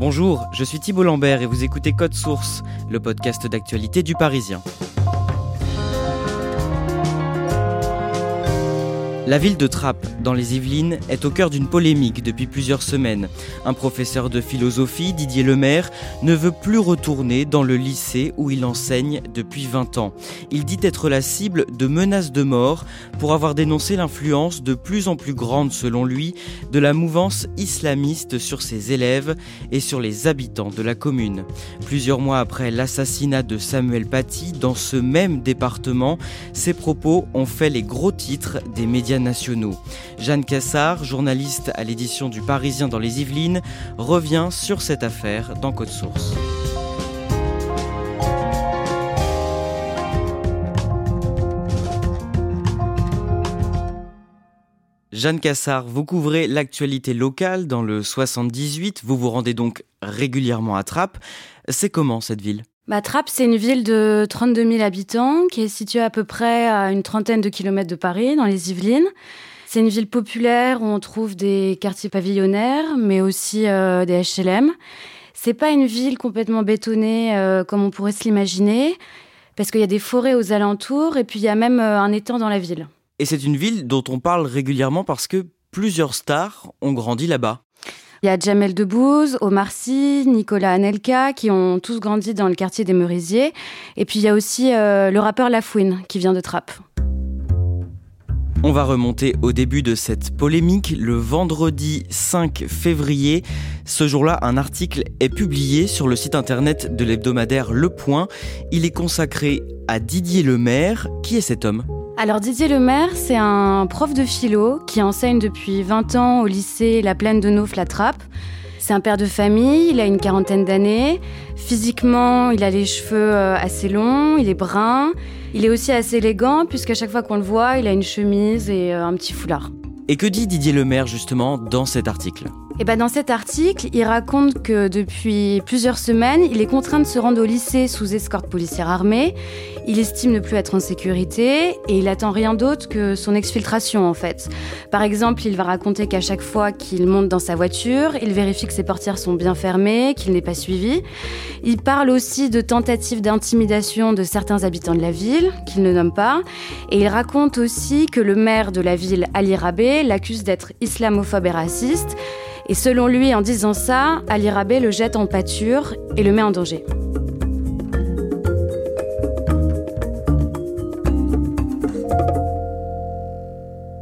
Bonjour, je suis Thibault Lambert et vous écoutez Code Source, le podcast d'actualité du Parisien. La ville de Trappes, dans les Yvelines, est au cœur d'une polémique depuis plusieurs semaines. Un professeur de philosophie, Didier Lemaire, ne veut plus retourner dans le lycée où il enseigne depuis 20 ans. Il dit être la cible de menaces de mort pour avoir dénoncé l'influence de plus en plus grande, selon lui, de la mouvance islamiste sur ses élèves et sur les habitants de la commune. Plusieurs mois après l'assassinat de Samuel Paty dans ce même département, ses propos ont fait les gros titres des médias Jeanne Cassard, journaliste à l'édition du Parisien dans les Yvelines, revient sur cette affaire dans Code Source. Jeanne Cassard, vous couvrez l'actualité locale dans le 78, vous vous rendez donc régulièrement à Trappes. C'est comment cette ville? Bah, Trappes, c'est une ville de 32 000 habitants qui est située à peu près à une trentaine de kilomètres de Paris, dans les Yvelines. C'est une ville populaire où on trouve des quartiers pavillonnaires, mais aussi euh, des HLM. C'est pas une ville complètement bétonnée euh, comme on pourrait se l'imaginer, parce qu'il y a des forêts aux alentours et puis il y a même euh, un étang dans la ville. Et c'est une ville dont on parle régulièrement parce que plusieurs stars ont grandi là-bas. Il y a Jamel Debbouze, Omar Sy, Nicolas Anelka, qui ont tous grandi dans le quartier des Merisiers. Et puis il y a aussi euh, le rappeur Lafouine, qui vient de Trappes. On va remonter au début de cette polémique, le vendredi 5 février. Ce jour-là, un article est publié sur le site internet de l'hebdomadaire Le Point. Il est consacré à Didier Lemaire. Qui est cet homme? Alors Didier Lemaire, c'est un prof de philo qui enseigne depuis 20 ans au lycée La Plaine de Nauf-la-Trappe. C'est un père de famille, il a une quarantaine d'années. Physiquement, il a les cheveux euh, assez longs, il est brun. Il est aussi assez élégant puisqu'à chaque fois qu'on le voit, il a une chemise et euh, un petit foulard. Et que dit Didier Lemaire justement dans cet article? Et ben dans cet article, il raconte que depuis plusieurs semaines, il est contraint de se rendre au lycée sous escorte policière armée. Il estime ne plus être en sécurité et il attend rien d'autre que son exfiltration en fait. Par exemple, il va raconter qu'à chaque fois qu'il monte dans sa voiture, il vérifie que ses portières sont bien fermées, qu'il n'est pas suivi. Il parle aussi de tentatives d'intimidation de certains habitants de la ville, qu'il ne nomme pas. Et il raconte aussi que le maire de la ville, Ali Rabé, l'accuse d'être islamophobe et raciste. Et selon lui, en disant ça, Ali Rabé le jette en pâture et le met en danger.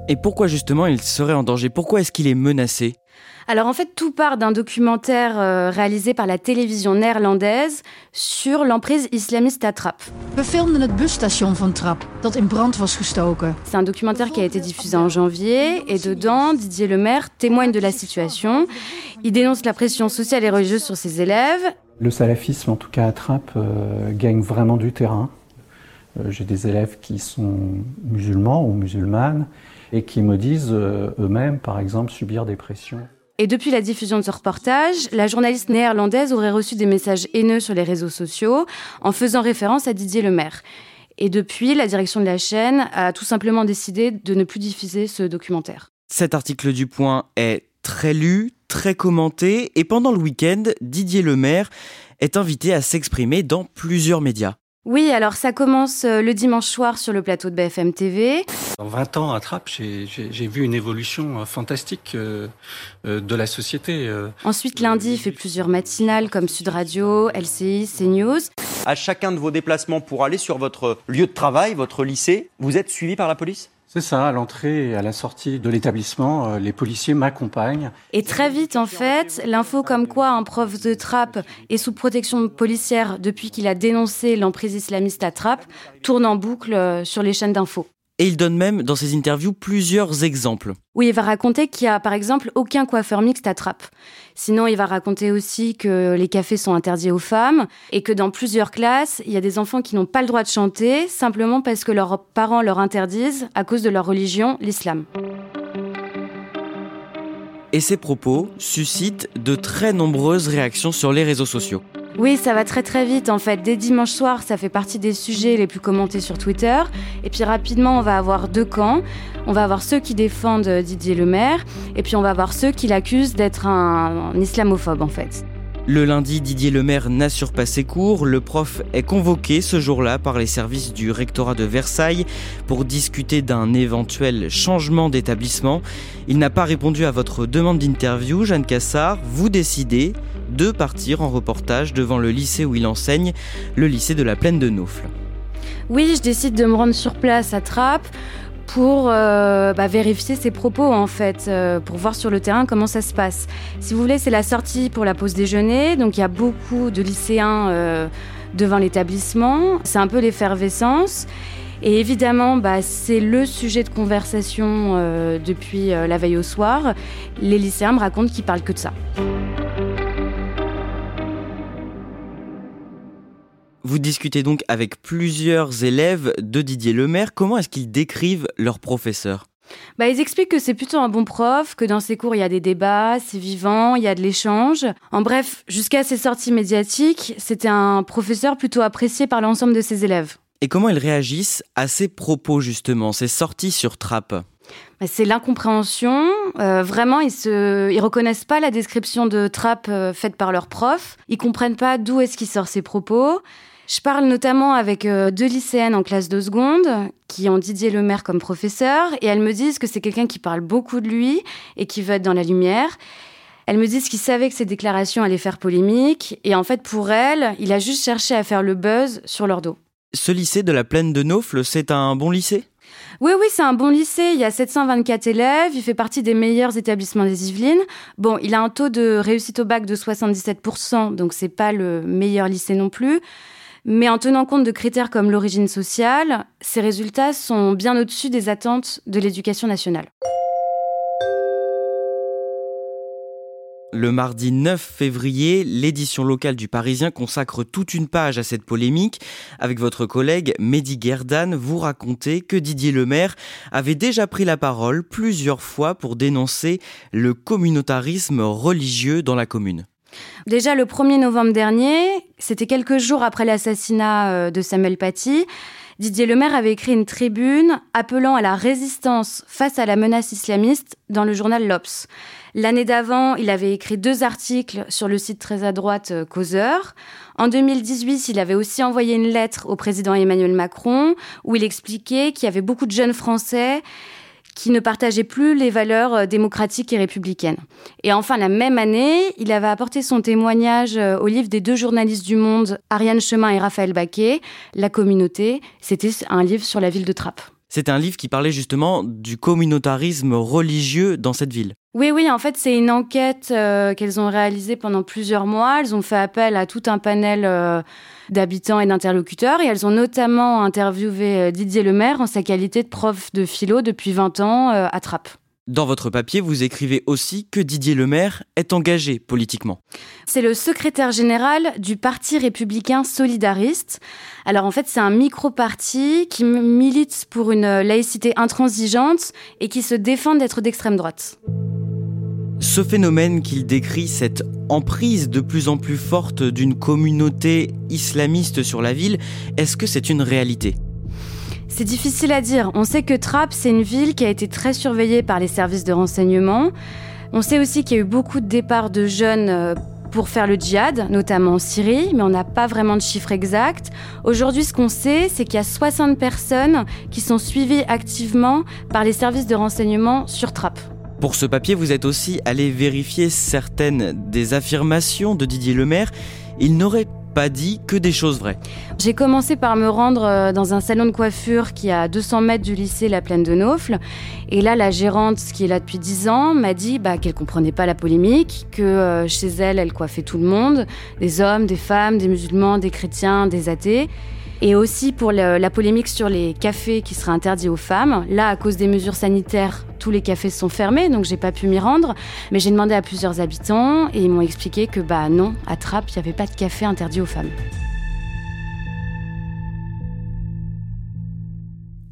Et pourquoi justement il serait en danger? Pourquoi est-ce qu'il est menacé? Alors en fait, tout part d'un documentaire euh, réalisé par la télévision néerlandaise sur l'emprise islamiste à Trappes. We filmden het busstation van Trappes dat in brand was gestoken. C'est un documentaire qui a été diffusé en janvier et dedans, Didier Lemaire témoigne de la situation. Il dénonce la pression sociale et religieuse sur ses élèves. Le salafisme, en tout cas à Trappes, euh, gagne vraiment du terrain. Euh, J'ai des élèves qui sont musulmans ou musulmanes et qui me disent euh, eux-mêmes, par exemple, subir des pressions. Et depuis la diffusion de ce reportage, la journaliste néerlandaise aurait reçu des messages haineux sur les réseaux sociaux en faisant référence à Didier Lemaire. Et depuis, la direction de la chaîne a tout simplement décidé de ne plus diffuser ce documentaire. Cet article du Point est très lu, très commenté, et pendant le week-end, Didier Lemaire est invité à s'exprimer dans plusieurs médias. Oui, alors ça commence euh, le dimanche soir sur le plateau de BFM TV. En 20 ans à Trappes, j'ai vu une évolution euh, fantastique euh, de la société. Ensuite, lundi, il fait plusieurs matinales comme Sud Radio, LCI, CNews. À chacun de vos déplacements pour aller sur votre lieu de travail, votre lycée, vous êtes suivi par la police? C'est ça, à l'entrée et à la sortie de l'établissement, euh, les policiers m'accompagnent. Et très vite, en fait, l'info comme quoi un prof de Trappes est sous protection policière depuis qu'il a dénoncé l'emprise islamiste à Trappes tourne en boucle euh, sur les chaînes d'infos. Et il donne même dans ses interviews plusieurs exemples. Oui, il va raconter qu'il y a par exemple aucun coiffeur mixte à Trappes. Sinon, il va raconter aussi que les cafés sont interdits aux femmes et que dans plusieurs classes, il y a des enfants qui n'ont pas le droit de chanter simplement parce que leurs parents leur interdisent à cause de leur religion, l'islam. Et ces propos suscitent de très nombreuses réactions sur les réseaux sociaux. Oui, ça va très très vite en fait. Dès dimanche soir, ça fait partie des sujets les plus commentés sur Twitter. Et puis rapidement, on va avoir deux camps. On va avoir ceux qui défendent Didier Lemaire et puis on va avoir ceux qui l'accusent d'être un, islamophobe en fait. Le lundi, Didier Lemaire n'assure pas ses cours. Le prof est convoqué ce jour-là par les services du rectorat de Versailles pour discuter d'un éventuel changement d'établissement. Il n'a pas répondu à votre demande d'interview, Jeanne Cassard. Vous décidez de partir en reportage devant le lycée où il enseigne, le lycée de la Plaine de Naufle. Oui, je décide de me rendre sur place à Trappes pour euh, bah, vérifier ses propos en fait, euh, pour voir sur le terrain comment ça se passe. Si vous voulez, c'est la sortie pour la pause déjeuner, donc il y a beaucoup de lycéens euh, devant l'établissement. C'est un peu l'effervescence. Et évidemment, bah, c'est le sujet de conversation depuis la veille au soir. Les lycéens me racontent qu'ils parlent que de ça. Vous discutez donc avec plusieurs élèves de Didier Lemaire. Comment est-ce qu'ils décrivent leur professeur? Bah, ils expliquent que c'est plutôt un bon prof, que dans ses cours il y a des débats, c'est vivant, il y a de l'échange. En bref, jusqu'à ses sorties médiatiques, c'était un professeur plutôt apprécié par l'ensemble de ses élèves. Et comment ils réagissent à ses propos justement, ses sorties sur Trappe? C'est l'incompréhension. Euh, vraiment, ils se, ils reconnaissent pas la description de Trappe euh, faite par leur prof. Ils comprennent pas d'où est-ce qu'il sort ses propos. Je parle notamment avec euh, deux lycéennes en classe de seconde qui ont Didier Lemaire comme professeur et elles me disent que c'est quelqu'un qui parle beaucoup de lui et qui veut être dans la lumière. Elles me disent qu'ils savaient que ces déclarations allaient faire polémique et en fait pour elles, il a juste cherché à faire le buzz sur leur dos. Ce lycée de la plaine de Naufle, c'est un bon lycée? Oui, oui, c'est un bon lycée. Il y a 724 élèves. Il fait partie des meilleurs établissements des Yvelines. Bon, il a un taux de réussite au bac de 77%, donc c'est pas le meilleur lycée non plus. Mais en tenant compte de critères comme l'origine sociale, ces résultats sont bien au-dessus des attentes de l'éducation nationale. Le mardi 9 février, l'édition locale du Parisien consacre toute une page à cette polémique. Avec votre collègue Mehdi Gerdan, vous racontez que Didier Lemaire avait déjà pris la parole plusieurs fois pour dénoncer le communautarisme religieux dans la commune. Déjà le 1er novembre dernier, c'était quelques jours après l'assassinat euh, de Samuel Paty, Didier Lemaire avait écrit une tribune appelant à la résistance face à la menace islamiste dans le journal L'Obs. L'année d'avant, il avait écrit deux articles sur le site très à droite euh, Causeur. En 2018, il avait aussi envoyé une lettre au président Emmanuel Macron où il expliquait qu'il y avait beaucoup de jeunes Français qui ne partageait plus les valeurs euh, démocratiques et républicaines. Et enfin, la même année, il avait apporté son témoignage euh, au livre des deux journalistes du Monde, Ariane Chemin et Raphaël Baquet, La communauté. C'était un livre sur la ville de Trappes. C'est un livre qui parlait justement du communautarisme religieux dans cette ville. Oui, oui, en fait, c'est une enquête euh, qu'elles ont réalisée pendant plusieurs mois. Elles ont fait appel à tout un panel euh, d'habitants et d'interlocuteurs et elles ont notamment interviewé euh, Didier Lemaire en sa qualité de prof de philo depuis 20 ans à Trappes. Dans votre papier, vous écrivez aussi que Didier Lemaire est engagé politiquement. C'est le secrétaire général du Parti républicain solidariste. Alors en fait, c'est un micro-parti qui milite pour une laïcité intransigeante et qui se défend d'être d'extrême droite. Ce phénomène qu'il décrit, cette emprise de plus en plus forte d'une communauté islamiste sur la ville, est-ce que c'est une réalité? C'est difficile à dire. On sait que Trappes, c'est une ville qui a été très surveillée par les services de renseignement. On sait aussi qu'il y a eu beaucoup de départs de jeunes euh, pour faire le djihad, notamment en Syrie, mais on n'a pas vraiment de chiffres exacts. Aujourd'hui, ce qu'on sait, c'est qu'il y a 60 personnes qui sont suivies activement par les services de renseignement sur Trappes. Pour ce papier, vous êtes aussi allé vérifier certaines des affirmations de Didier Lemaire. Il n'aurait pas dit que des choses vraies. J'ai commencé par me rendre euh, dans un salon de coiffure qui est à 200 mètres du lycée La Plaine de Naufle. Et là, la gérante, qui est là depuis 10 ans, m'a dit bah, qu'elle comprenait pas la polémique, que euh, chez elle, elle coiffait tout le monde, des hommes, des femmes, des musulmans, des chrétiens, des athées. Et aussi pour la polémique sur les cafés qui seraient interdits aux femmes. Là, à cause des mesures sanitaires, tous les cafés sont fermés, donc j'ai pas pu m'y rendre. Mais j'ai demandé à plusieurs habitants et ils m'ont expliqué que bah non, à Trappes, il n'y avait pas de café interdit aux femmes.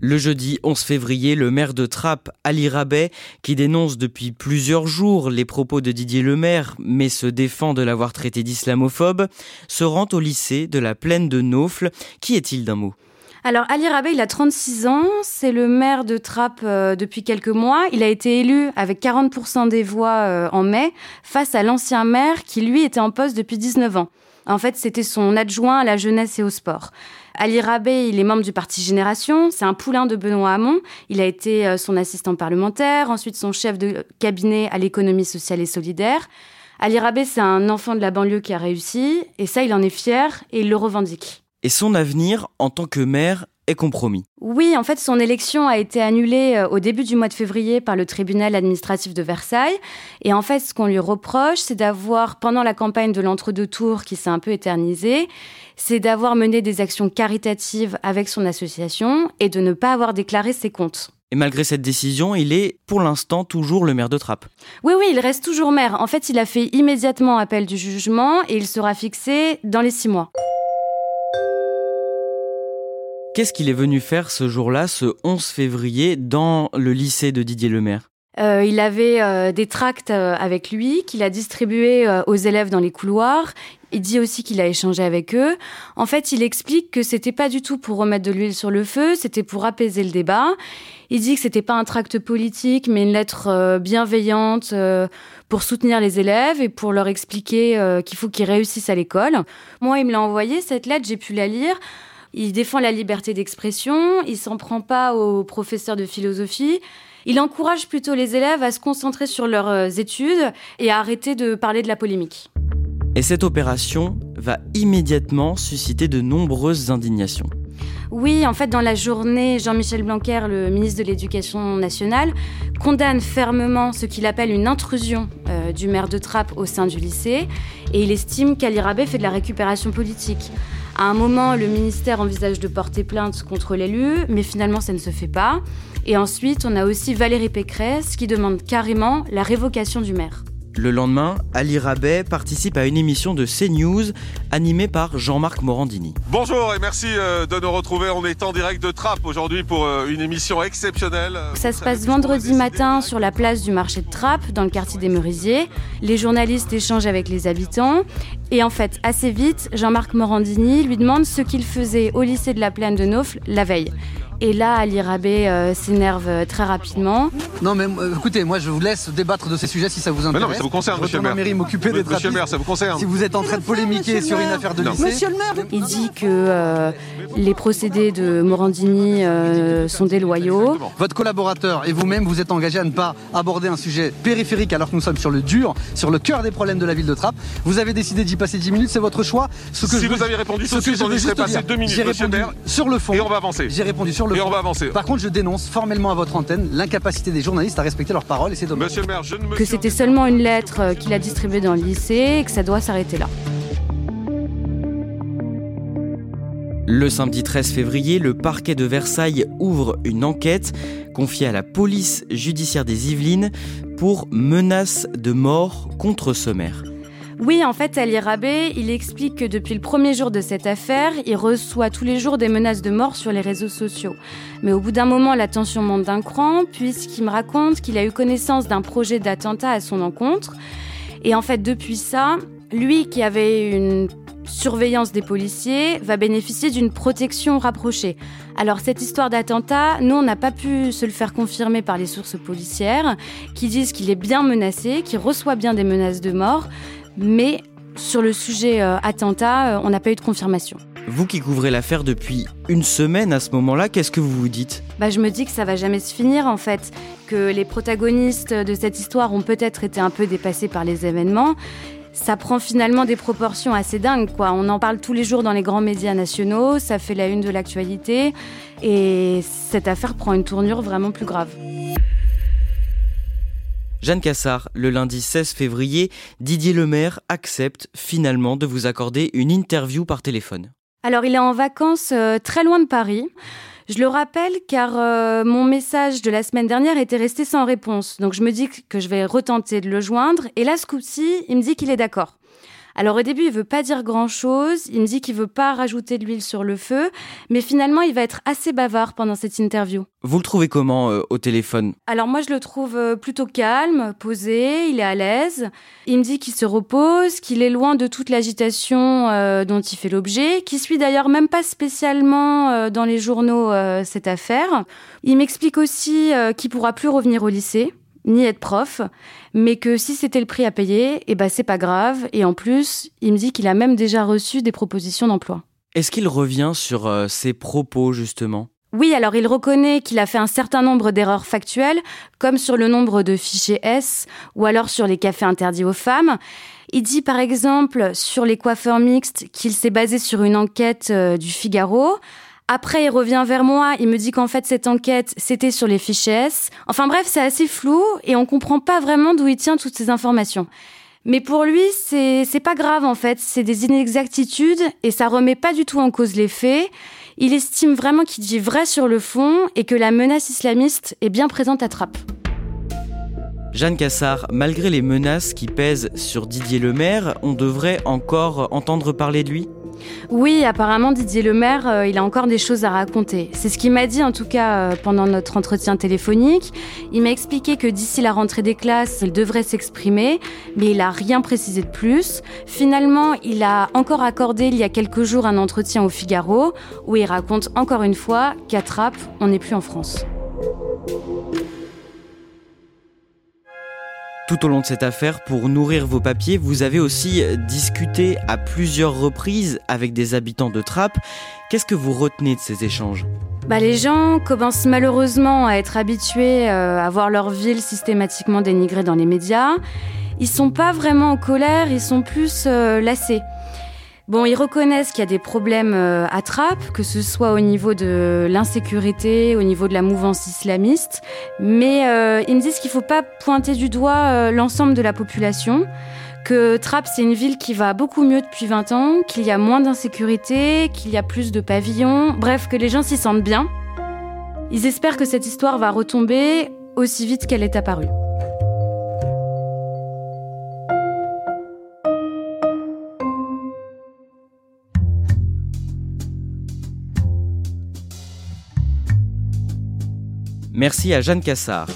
Le jeudi 11 février, le maire de Trappes, Ali Rabet, qui dénonce depuis plusieurs jours les propos de Didier Lemaire, mais se défend de l'avoir traité d'islamophobe, se rend au lycée de la plaine de Naufle. Qui est-il d'un mot? Alors Ali Rabet, il a 36 ans, c'est le maire de Trappes euh, depuis quelques mois. Il a été élu avec 40% des voix euh, en mai face à l'ancien maire qui lui était en poste depuis 19 ans. En fait, c'était son adjoint à la jeunesse et au sport. Ali Rabé, il est membre du parti Génération. C'est un poulain de Benoît Hamon. Il a été euh, son assistant parlementaire, ensuite son chef de cabinet à l'économie sociale et solidaire. Ali Rabé, c'est un enfant de la banlieue qui a réussi, et ça, il en est fier et il le revendique. Et son avenir en tant que maire est compromis. Oui, en fait, son élection a été annulée euh, au début du mois de février par le tribunal administratif de Versailles. Et en fait, ce qu'on lui reproche, c'est d'avoir, pendant la campagne de l'entre-deux tours qui s'est un peu éternisée, c'est d'avoir mené des actions caritatives avec son association et de ne pas avoir déclaré ses comptes. Et malgré cette décision, il est pour l'instant toujours le maire de Trappes. Oui, oui, il reste toujours maire. En fait, il a fait immédiatement appel du jugement et il sera fixé dans les six mois. Qu'est-ce qu'il est venu faire ce jour-là, ce 11 février, dans le lycée de Didier Lemaire? Euh, il avait euh, des tracts euh, avec lui qu'il a distribués aux élèves dans les couloirs. Il dit aussi qu'il a échangé avec eux. En fait, il explique que c'était pas du tout pour remettre de l'huile sur le feu, c'était pour apaiser le débat. Il dit que c'était pas un tract politique, mais une lettre bienveillante pour soutenir les élèves et pour leur expliquer qu'il faut qu'ils réussissent à l'école. Moi, il me l'a envoyé cette lettre, j'ai pu la lire. Il défend la liberté d'expression, il s'en prend pas aux professeurs de philosophie. Il encourage plutôt les élèves à se concentrer sur leurs euh, études et à arrêter de parler de la polémique. Et cette opération va immédiatement susciter de nombreuses indignations. Oui, en fait, dans la journée, Jean-Michel Blanquer, le ministre de l'Éducation nationale, condamne fermement ce qu'il appelle une intrusion euh, du maire de Trappes au sein du lycée et il estime qu'Ali Rabet fait de la récupération politique. À un moment, le ministère envisage de porter plainte contre l'élu, mais finalement, ça ne se fait pas. Et ensuite, on a aussi Valérie Pécresse qui demande carrément la révocation du maire. Le lendemain, Ali Rabet participe à une émission de CNews animée par Jean-Marc Morandini. Bonjour et merci euh, de nous retrouver. On est en direct de Trappes aujourd'hui pour euh, une émission exceptionnelle. Ça se passe vendredi matin sur la place du marché de Trappes, dans le quartier des Merisiers. Les journalistes échangent avec les habitants. Et en fait, assez vite, Jean-Marc Morandini lui demande ce qu'il faisait au lycée de la Plaine de Naufle la veille. Et là, Ali Rabé euh, s'énerve euh, très rapidement. Non, mais euh, écoutez, moi je vous laisse débattre de ces sujets si ça vous intéresse. Mais non, mais ça vous concerne, monsieur le maire. mairie m'occuper d'être Monsieur le maire, ça vous concerne. Si vous êtes en train de polémiquer sur une affaire de lycée. Monsieur le maire Il dit que les procédés de Morandini sont déloyaux. Votre collaborateur et vous-même, vous êtes engagé à ne pas aborder un sujet périphérique alors que nous sommes sur le dur, sur le cœur des problèmes de la ville de Trappes. Vous avez décidé d'y passer 10 minutes, c'est votre choix. Ce que si vous aviez répondu de suite, on y serait passé 2 minutes, monsieur le maire. Sur le fond. Et on va avancer. J'ai répondu sur le fond. Et on va avancer contre, je dénonce formellement à votre antenne l'incapacité des journalistes à respecter leurs paroles et c'est dommage. Monsieur le maire, je ne me que c'était seulement une lettre euh, qu'il a distribuée dans le lycée et que ça doit s'arrêter là. Le samedi 13 février, le parquet de Versailles ouvre une enquête confiée à la police judiciaire des Yvelines pour menace de mort contre ce maire. Oui, en fait, Ali Rabé, il explique que depuis le premier jour de cette affaire, il reçoit tous les jours des menaces de mort sur les réseaux sociaux. Mais au bout d'un moment, la tension monte d'un cran, puisqu'il me raconte qu'il a eu connaissance d'un projet d'attentat à son encontre. Et en fait, depuis ça, lui qui avait une surveillance des policiers va bénéficier d'une protection rapprochée. Alors cette histoire d'attentat, nous on n'a pas pu se le faire confirmer par les sources policières qui disent qu'il est bien menacé, qu'il reçoit bien des menaces de mort, mais sur le sujet euh, attentat, euh, on n'a pas eu de confirmation. Vous qui couvrez l'affaire depuis une semaine à ce moment-là, qu'est-ce que vous vous dites? Bah, Je me dis que ça va jamais se finir en fait, que les protagonistes de cette histoire ont peut-être été un peu dépassés par les événements. Ça prend finalement des proportions assez dingues, quoi. On en parle tous les jours dans les grands médias nationaux, ça fait la une de l'actualité, et cette affaire prend une tournure vraiment plus grave. Jeanne Cassard, le lundi 16 février, Didier Lemaire accepte finalement de vous accorder une interview par téléphone. Alors il est en vacances euh, très loin de Paris. Je le rappelle car euh, mon message de la semaine dernière était resté sans réponse. Donc je me dis que je vais retenter de le joindre. Et là, ce coup-ci, il me dit qu'il est d'accord. Alors au début, il veut pas dire grand-chose, il me dit qu'il veut pas rajouter de l'huile sur le feu, mais finalement, il va être assez bavard pendant cette interview. Vous le trouvez comment euh, au téléphone? Alors moi, je le trouve euh, plutôt calme, posé, il est à l'aise. Il me dit qu'il se repose, qu'il est loin de toute l'agitation euh, dont il fait l'objet, qu'il suit d'ailleurs même pas spécialement dans les journaux cette affaire. Il m'explique aussi qu'il pourra plus revenir au lycée ni être prof, mais que si c'était le prix à payer, eh ben c'est pas grave. Et en plus, il me dit qu'il a même déjà reçu des propositions d'emploi. Est-ce qu'il revient sur euh, ses propos justement? Oui, alors il reconnaît qu'il a fait un certain nombre d'erreurs factuelles, comme sur le nombre de fichiers S ou alors sur les cafés interdits aux femmes. Il dit par exemple sur les coiffeurs mixtes qu'il s'est basé sur une enquête euh, du Figaro. Après, il revient vers moi, il me dit qu'en fait, cette enquête, c'était sur les fichiers S. Enfin bref, c'est assez flou et on comprend pas vraiment d'où il tient toutes ces informations. Mais pour lui, c'est, c'est pas grave en fait, c'est des inexactitudes et ça remet pas du tout en cause les faits. Il estime vraiment qu'il dit vrai sur le fond et que la menace islamiste est bien présente à Trappes. Jeanne Cassard, malgré les menaces qui pèsent sur Didier Lemaire, on devrait encore entendre parler de lui? Oui, apparemment Didier Lemaire, euh, il a encore des choses à raconter. C'est ce qu'il m'a dit en tout cas euh, pendant notre entretien téléphonique. Il m'a expliqué que d'ici la rentrée des classes, il devrait s'exprimer, mais il a rien précisé de plus. Finalement, il a encore accordé il y a quelques jours un entretien au Figaro où il raconte encore une fois qu'à Trappes, on n'est plus en France. Tout au long de cette affaire, pour nourrir vos papiers, vous avez aussi discuté à plusieurs reprises avec des habitants de Trappes. Qu'est-ce que vous retenez de ces échanges? Bah, les gens commencent malheureusement à être habitués euh, à voir leur ville systématiquement dénigrée dans les médias. Ils sont pas vraiment en colère, ils sont plus euh, lassés. Bon, ils reconnaissent qu'il y a des problèmes euh, à Trappes, que ce soit au niveau de l'insécurité, au niveau de la mouvance islamiste, mais euh, ils me disent qu'il ne faut pas pointer du doigt euh, l'ensemble de la population, que Trappes c'est une ville qui va beaucoup mieux depuis 20 ans, qu'il y a moins d'insécurité, qu'il y a plus de pavillons, bref, que les gens s'y sentent bien. Ils espèrent que cette histoire va retomber aussi vite qu'elle est apparue. Merci à Jeanne Cassard.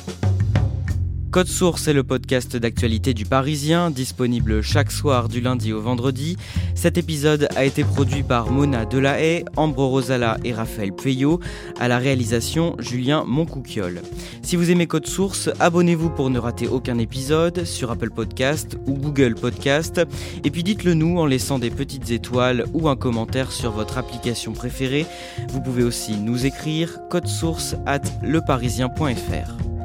Code Source est le podcast d'actualité du Parisien, disponible chaque soir du lundi au vendredi. Cet épisode a été produit par Mona Delahaye, Ambre Rosala et Raphaël Pueyo, à la réalisation Julien Moncouquiole. Si vous aimez Code Source, abonnez-vous pour ne rater aucun épisode sur Apple Podcast ou Google Podcast. Et puis dites-le nous en laissant des petites étoiles ou un commentaire sur votre application préférée. Vous pouvez aussi nous écrire code source at leparisien.fr.